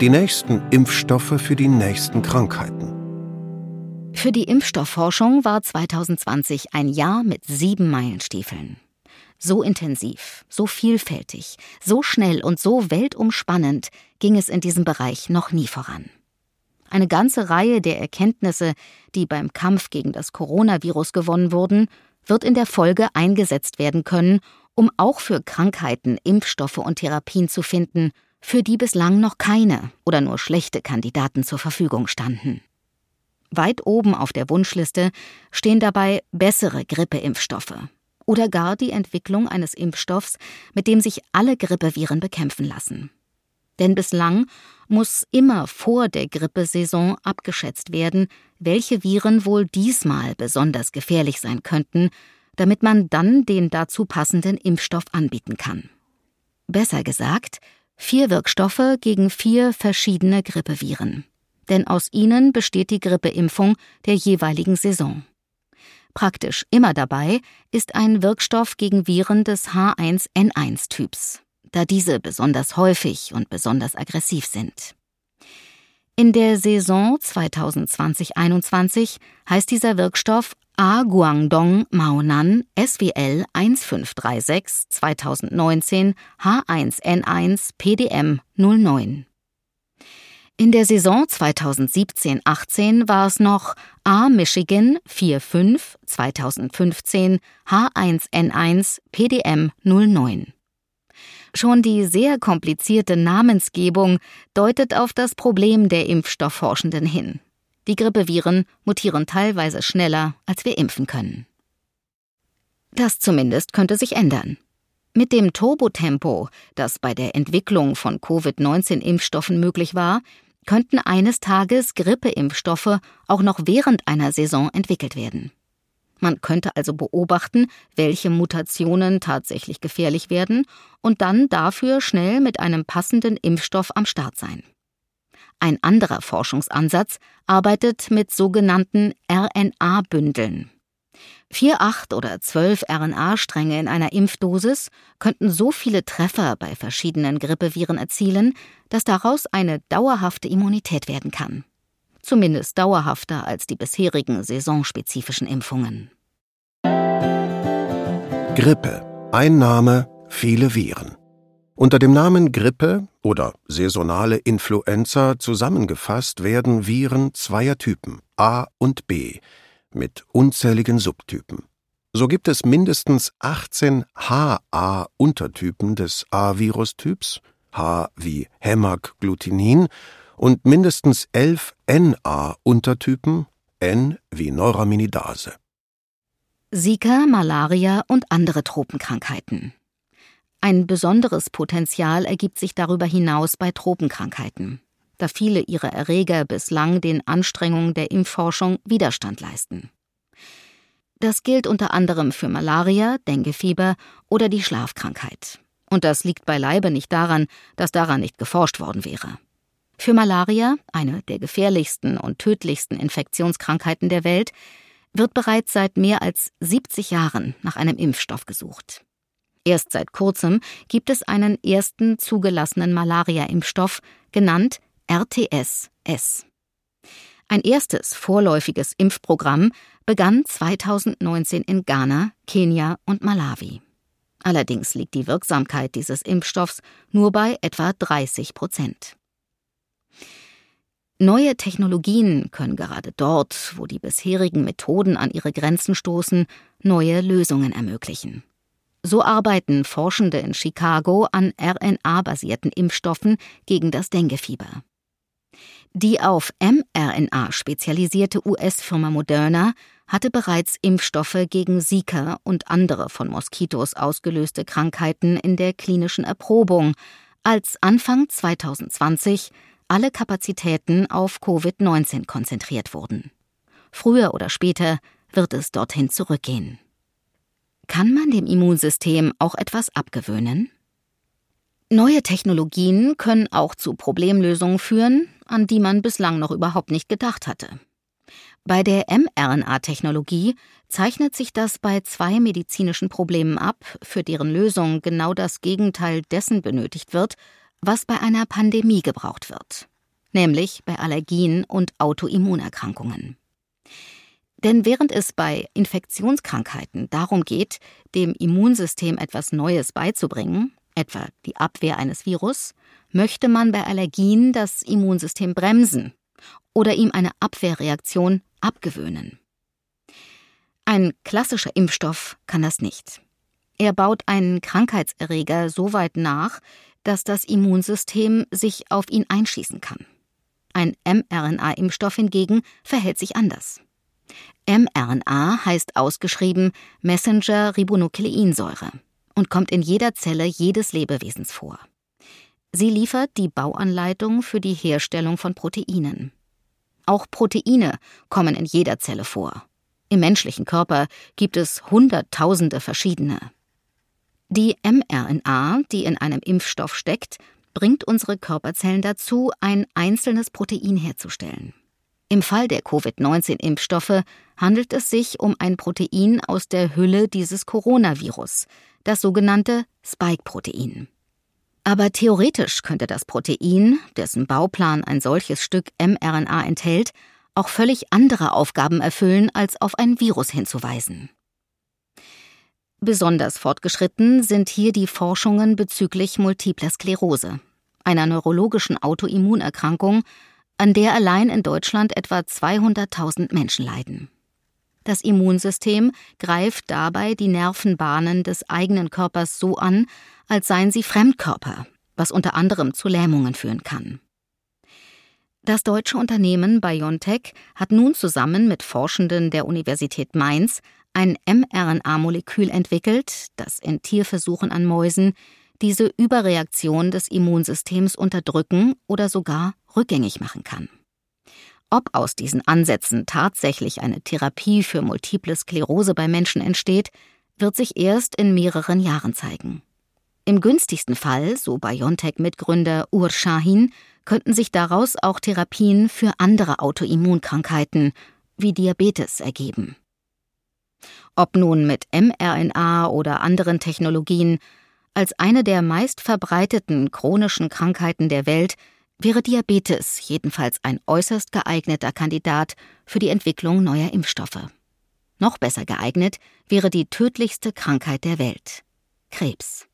Die nächsten Impfstoffe für die nächsten Krankheiten. Für die Impfstoffforschung war 2020 ein Jahr mit sieben Meilenstiefeln. So intensiv, so vielfältig, so schnell und so weltumspannend ging es in diesem Bereich noch nie voran. Eine ganze Reihe der Erkenntnisse, die beim Kampf gegen das Coronavirus gewonnen wurden, wird in der Folge eingesetzt werden können, um auch für Krankheiten Impfstoffe und Therapien zu finden, für die bislang noch keine oder nur schlechte Kandidaten zur Verfügung standen. Weit oben auf der Wunschliste stehen dabei bessere Grippeimpfstoffe oder gar die Entwicklung eines Impfstoffs, mit dem sich alle Grippeviren bekämpfen lassen. Denn bislang muss immer vor der Grippesaison abgeschätzt werden, welche Viren wohl diesmal besonders gefährlich sein könnten, damit man dann den dazu passenden Impfstoff anbieten kann. Besser gesagt, vier Wirkstoffe gegen vier verschiedene Grippeviren. Denn aus ihnen besteht die Grippeimpfung der jeweiligen Saison. Praktisch immer dabei ist ein Wirkstoff gegen Viren des H1N1-Typs da diese besonders häufig und besonders aggressiv sind. In der Saison 2020-21 heißt dieser Wirkstoff A Guangdong Maonan SWL 1536 2019 H1N1 PDM 09. In der Saison 2017-18 war es noch A Michigan 45 2015 H1N1 PDM 09. Schon die sehr komplizierte Namensgebung deutet auf das Problem der Impfstoffforschenden hin. Die Grippeviren mutieren teilweise schneller, als wir impfen können. Das zumindest könnte sich ändern. Mit dem Turbotempo, das bei der Entwicklung von Covid-19-Impfstoffen möglich war, könnten eines Tages Grippeimpfstoffe auch noch während einer Saison entwickelt werden. Man könnte also beobachten, welche Mutationen tatsächlich gefährlich werden und dann dafür schnell mit einem passenden Impfstoff am Start sein. Ein anderer Forschungsansatz arbeitet mit sogenannten RNA-Bündeln. Vier, acht oder zwölf RNA-Stränge in einer Impfdosis könnten so viele Treffer bei verschiedenen Grippeviren erzielen, dass daraus eine dauerhafte Immunität werden kann zumindest dauerhafter als die bisherigen saisonspezifischen Impfungen. Grippe. Einnahme viele Viren. Unter dem Namen Grippe oder saisonale Influenza zusammengefasst werden Viren zweier Typen A und B mit unzähligen Subtypen. So gibt es mindestens 18 HA-Untertypen des A-Virustyps, H wie Hämagglutinin und mindestens elf NA-Untertypen, N wie Neuraminidase. Zika, Malaria und andere Tropenkrankheiten. Ein besonderes Potenzial ergibt sich darüber hinaus bei Tropenkrankheiten, da viele ihrer Erreger bislang den Anstrengungen der Impfforschung Widerstand leisten. Das gilt unter anderem für Malaria, Denguefieber oder die Schlafkrankheit. Und das liegt beileibe nicht daran, dass daran nicht geforscht worden wäre. Für Malaria, eine der gefährlichsten und tödlichsten Infektionskrankheiten der Welt, wird bereits seit mehr als 70 Jahren nach einem Impfstoff gesucht. Erst seit kurzem gibt es einen ersten zugelassenen Malaria-Impfstoff, genannt RTS-S. Ein erstes vorläufiges Impfprogramm begann 2019 in Ghana, Kenia und Malawi. Allerdings liegt die Wirksamkeit dieses Impfstoffs nur bei etwa 30 Prozent. Neue Technologien können gerade dort, wo die bisherigen Methoden an ihre Grenzen stoßen, neue Lösungen ermöglichen. So arbeiten Forschende in Chicago an RNA-basierten Impfstoffen gegen das Denguefieber. Die auf mRNA spezialisierte US-Firma Moderna hatte bereits Impfstoffe gegen Zika und andere von Moskitos ausgelöste Krankheiten in der klinischen Erprobung, als Anfang 2020 alle Kapazitäten auf Covid-19 konzentriert wurden. Früher oder später wird es dorthin zurückgehen. Kann man dem Immunsystem auch etwas abgewöhnen? Neue Technologien können auch zu Problemlösungen führen, an die man bislang noch überhaupt nicht gedacht hatte. Bei der mRNA-Technologie zeichnet sich das bei zwei medizinischen Problemen ab, für deren Lösung genau das Gegenteil dessen benötigt wird, was bei einer Pandemie gebraucht wird, nämlich bei Allergien und Autoimmunerkrankungen. Denn während es bei Infektionskrankheiten darum geht, dem Immunsystem etwas Neues beizubringen, etwa die Abwehr eines Virus, möchte man bei Allergien das Immunsystem bremsen oder ihm eine Abwehrreaktion abgewöhnen. Ein klassischer Impfstoff kann das nicht. Er baut einen Krankheitserreger so weit nach, dass das Immunsystem sich auf ihn einschießen kann. Ein mRNA-Impfstoff hingegen verhält sich anders. mRNA heißt ausgeschrieben Messenger-Ribonukleinsäure und kommt in jeder Zelle jedes Lebewesens vor. Sie liefert die Bauanleitung für die Herstellung von Proteinen. Auch Proteine kommen in jeder Zelle vor. Im menschlichen Körper gibt es Hunderttausende verschiedene. Die mRNA, die in einem Impfstoff steckt, bringt unsere Körperzellen dazu, ein einzelnes Protein herzustellen. Im Fall der Covid-19-Impfstoffe handelt es sich um ein Protein aus der Hülle dieses Coronavirus, das sogenannte Spike-Protein. Aber theoretisch könnte das Protein, dessen Bauplan ein solches Stück mRNA enthält, auch völlig andere Aufgaben erfüllen, als auf ein Virus hinzuweisen. Besonders fortgeschritten sind hier die Forschungen bezüglich multipler Sklerose, einer neurologischen Autoimmunerkrankung, an der allein in Deutschland etwa 200.000 Menschen leiden. Das Immunsystem greift dabei die Nervenbahnen des eigenen Körpers so an, als seien sie Fremdkörper, was unter anderem zu Lähmungen führen kann. Das deutsche Unternehmen BioNTech hat nun zusammen mit Forschenden der Universität Mainz ein mRNA-Molekül entwickelt, das in Tierversuchen an Mäusen diese Überreaktion des Immunsystems unterdrücken oder sogar rückgängig machen kann. Ob aus diesen Ansätzen tatsächlich eine Therapie für multiple Sklerose bei Menschen entsteht, wird sich erst in mehreren Jahren zeigen. Im günstigsten Fall, so BioNTech-Mitgründer Ur Shahin, könnten sich daraus auch Therapien für andere Autoimmunkrankheiten wie Diabetes ergeben. Ob nun mit mRNA oder anderen Technologien, als eine der meistverbreiteten chronischen Krankheiten der Welt wäre Diabetes jedenfalls ein äußerst geeigneter Kandidat für die Entwicklung neuer Impfstoffe. Noch besser geeignet wäre die tödlichste Krankheit der Welt Krebs.